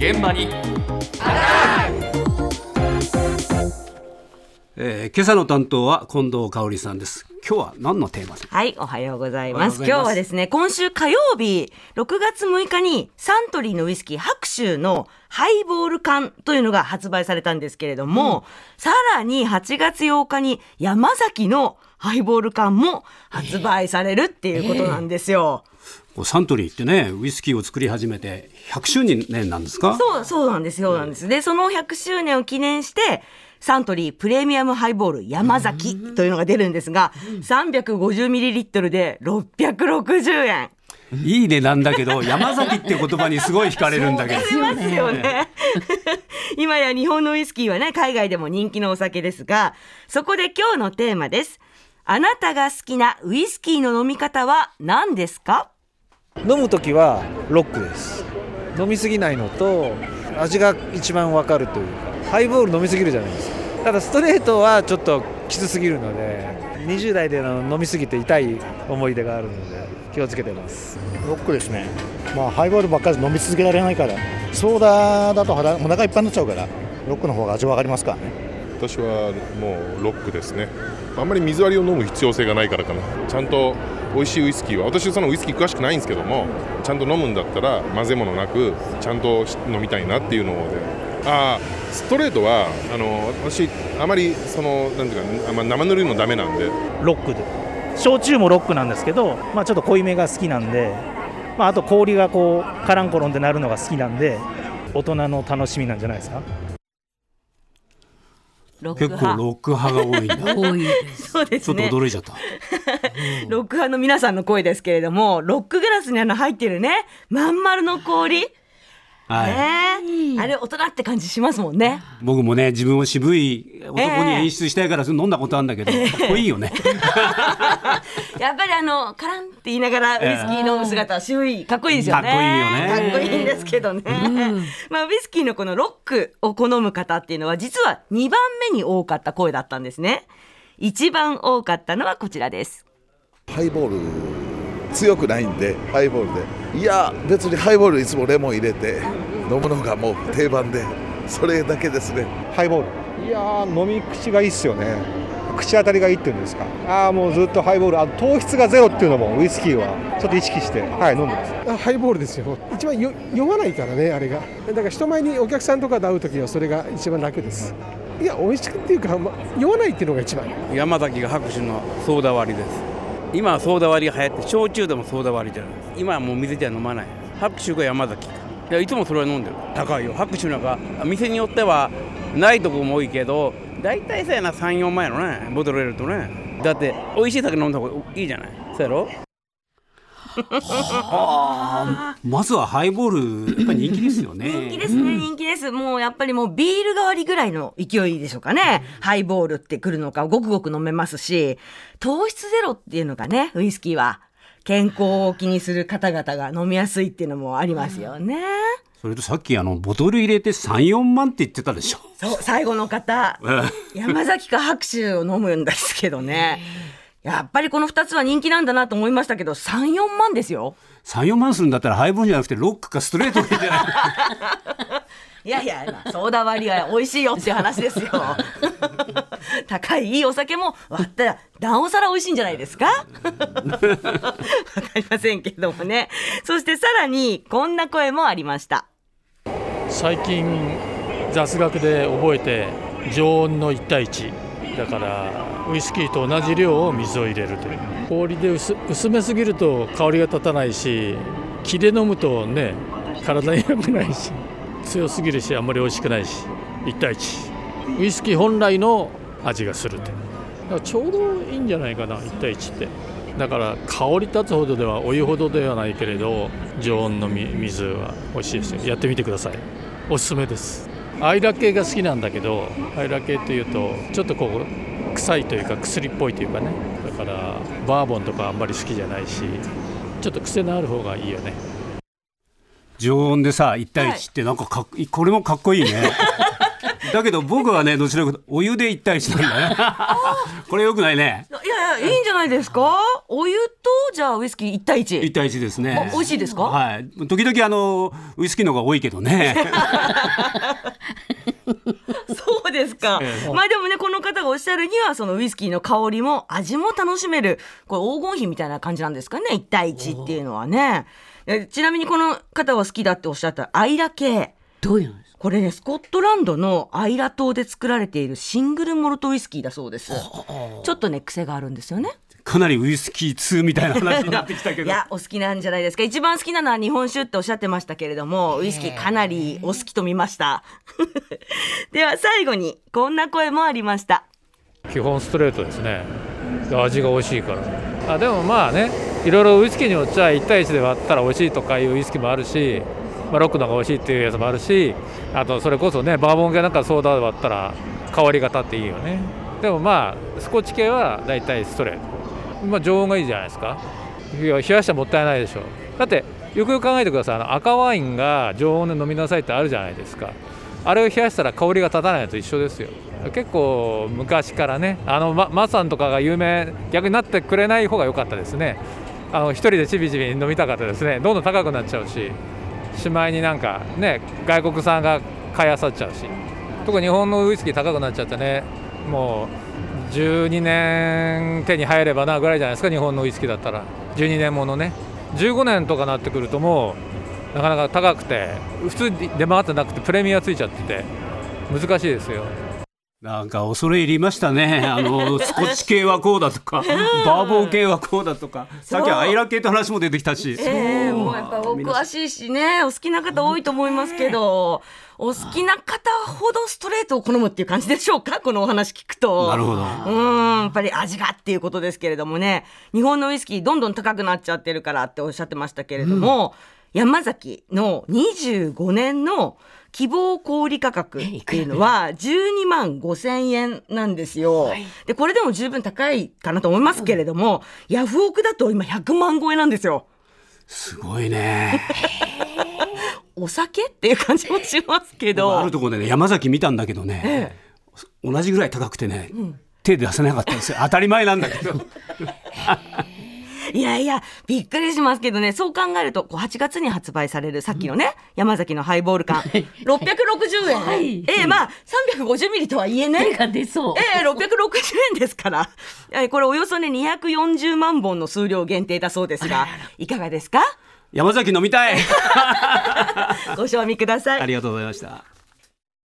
現場に。えー、今朝の担当は近藤香織さんです。今日は何のテーマですか？はい、おはようございます。今日はですね、今週火曜日、6月6日にサントリーのウイスキー白州のハイボール缶というのが発売されたんですけれども、さらに8月8日に山崎のハイボール缶も発売されるっていうことなんですよ。こうサントリーってねウイスキーを作り始めて100周年なんですか？そう、そうなんですよ、なんです。で、その100周年を記念して、サントリープレミアムハイボール山崎というのが出るんですが、350ml で660円。いい値段だけど 山崎って言葉にすごい惹かれるんだけどますよね。今や日本のウイスキーはね、海外でも人気のお酒ですが、そこで今日のテーマです。あなたが好きなウイスキーの飲み方は何ですか？飲む時はロックです。飲みすぎないのと味が一番わかるというかハイボール飲みすぎるじゃないですか。ただストレートはちょっときつすぎるので20代での飲みすぎて痛い思い出があるので気をつけてます。ロックですね、まあ、ハイボールばっかり飲み続けられないからソーダだと腹お腹いっぱいになっちゃうからロックの方が味わかりますからね。私はもうロックですね。あんまり水割りを飲む必要性がないからかな。ちゃんと美味しいウイスキーは私そのウイスキー詳しくないんですけどもちゃんと飲むんだったら混ぜ物なくちゃんと飲みたいなっていうのでああストレートはあの私あまりそのなんていうかあ生ぬるいのダメなんで。ロックで。焼酎もロックなんですけど、まあ、ちょっと濃いめが好きなんで、まあ、あと氷がこうカランコロンってなるのが好きなんで大人の楽しみなんじゃないですか。ロック結構派。ロック派が多いんだ多いです。そうでちょっとすね。驚いちゃったロック派の皆さんの声ですけれども、ロックグラスにあの入ってるね、まん丸の氷。はい、ねえあれ大人って感じしますもんね。僕もね自分を渋い男に演出したいから飲んだことあるんだけど、かっこいいよね やっぱりあのカランって言いながらウイスキー飲む姿は渋いかっこいいですよね。かっこいいよねかっこいいんですけどね。まあウイスキーのこのロックを好む方っていうのは実は2番目に多かった声だったんですね。一番多かったのはこちらです。ハイボール強くないんでハイボールでいや別にハイボールいつもレモン入れて飲むのがもう定番でそれだけですねハイボールいやー飲み口がいいっすよね口当たりがいいっていうんですか。ああもうずっとハイボール。あ糖質がゼロっていうのもウイスキーはちょっと意識してはい飲んでます。ハイボールですよ。一番よ酔わないからねあれが。だから人前にお客さんとかと会う時はそれが一番楽です。いや美味しくっていうか、ま、酔わないっていうのが一番。山崎が白州のソーダ割りです。今はソーダ割りが流行って焼酎でもソーダ割りじゃない。今はもう水じゃ飲まない。白州が山崎か。いやいつもそれは飲んでる。高いよ。白州なんか店によってはないとこも多いけど大体さやな34万やろねボトル入れるとねだって美味しい酒飲んだ方がいいじゃないそうやろ？はあまずはハイボールやっぱり人気ですよね人気ですね、人気です。もうやっぱりもうビール代わりぐらいの勢いでしょうかね。ハイボールってくるのか、ごくごく飲めますし、糖質ゼロっていうのがね、ウイスキーは。健康を気にする方々が飲みやすいっていうのもありますよね。それとさっきあのボトル入れて34万って言ってたでしょそう、最後の方、山崎か白州を飲むんですけどね。やっぱりこの2つは人気なんだなと思いましたけど、3、4万ですよ。34万するんだったらハイボールじゃなくてロックかストレートがいいんじゃない いやいや、ソーダ割りは美味しいよっていう話ですよ。高いいいお酒も割ったらなおさら美味しいんじゃないですか？わかりませんけどもね。そしてさらにこんな声もありました。最近雑学で覚えて常温の1対1だからウイスキーと同じ量を水を入れるという氷で薄薄めすぎると香りが立たないし気で飲むとね体に良くないし強すぎるしあんまり美味しくないし1対1ウイスキー本来の味がするとだからちょうどいいんじゃないかな1対1って。だから香り立つほどではお湯ほどではないけれど常温のみ水は美味しいですよ。やってみてください。おすすめです。アイラ系が好きなんだけどアイラ系っていうとちょっとこう臭いというか薬っぽいというかね。だからバーボンとかあんまり好きじゃないしちょっと癖のある方がいいよね常温でさ1対1ってなんかかっこれもかっこいいね。だけど僕はねどちらかというとお湯で1対1なんだね これよくないね。いやえいいんじゃないですか？お湯とじゃあウイスキー1対1 1対1ですね。あ美味しいですか？はい。時々あのウイスキーの方が多いけどね そうですか。まあでもね、この方がおっしゃるには、そのウイスキーの香りも味も楽しめる、これ黄金比みたいな感じなんですかね、1対1っていうのはね。えちなみにこの方は好きだっておっしゃったアイラ系。どういうの？これね、スコットランドのアイラ島で作られているシングルモルトウイスキーだそうです。ちょっとね、癖があるんですよね。かなりウイスキー2みたいな話になってきたけど いや、お好きなんじゃないですか。一番好きなのは日本酒っておっしゃってましたけれども、ウイスキーかなりお好きと見ました。では最後に、こんな声もありました。基本ストレートですね味が美味しいからあでもまあねいろいろウイスキーによっちゃ1対1で割ったら美味しいとかいうウイスキーもあるし、まあ、ロックの方が美味しいっていうやつもあるしあとそれこそねバーボン系なんかソーダ割ったら香りが立っていいよね。でもまあスコッチ系は大体ストレート。まあ常温がいいじゃないですか。いや冷やしたらもったいないでしょ。だってよくよく考えてください。あの赤ワインが常温で飲みなさいってあるじゃないですか。あれを冷やしたら香りが立たないと一緒ですよ。結構昔からねあのママさんとかが有名逆になってくれない方が良かったですね。あの一人でちびちび飲みたかったですね。どんどん高くなっちゃうし。しまいになんかね外国産が買いあさっちゃうし。特に日本のウイスキー高くなっちゃってねもう12年手に入ればなぐらいじゃないですか日本のウイスキーだったら。12年ものね。15年とかなってくるともうなかなか高くて普通に出回ってなくてプレミアついちゃってて難しいですよ。なんか恐れ入りましたね。あの、スコッチ系はこうだとか、バーボン系はこうだとか、さっきアイラ系って話も出てきたし。ええもうやっぱお詳しいしね、お好きな方多いと思いますけど、お好きな方ほどストレートを好むっていう感じでしょうか？このお話聞くと。なるほど。うん、やっぱり味がっていうことですけれどもね、日本のウイスキーどんどん高くなっちゃってるからっておっしゃってましたけれども、山崎の25年の希望小売価格っていうのは12万5千円なんですよ。で、これでも十分高いかなと思いますけれども、ヤフオクだと今100万超えなんですよ。すごいね。お酒っていう感じもしますけど。あるところでね、山崎見たんだけどね、同じぐらい高くてね、手出せなかったんですよ。当たり前なんだけど。いやいや、びっくりしますけどね、そう考えると、こう8月に発売されるさっきのね、山崎のハイボール缶、660円。はいええまあ、350ミリとはいえね。手が出そうええ660円ですから。えこれおよそね、240万本の数量限定だそうですが、いかがですか？山崎飲みたい。ご賞味くださいあ。りがとうございました。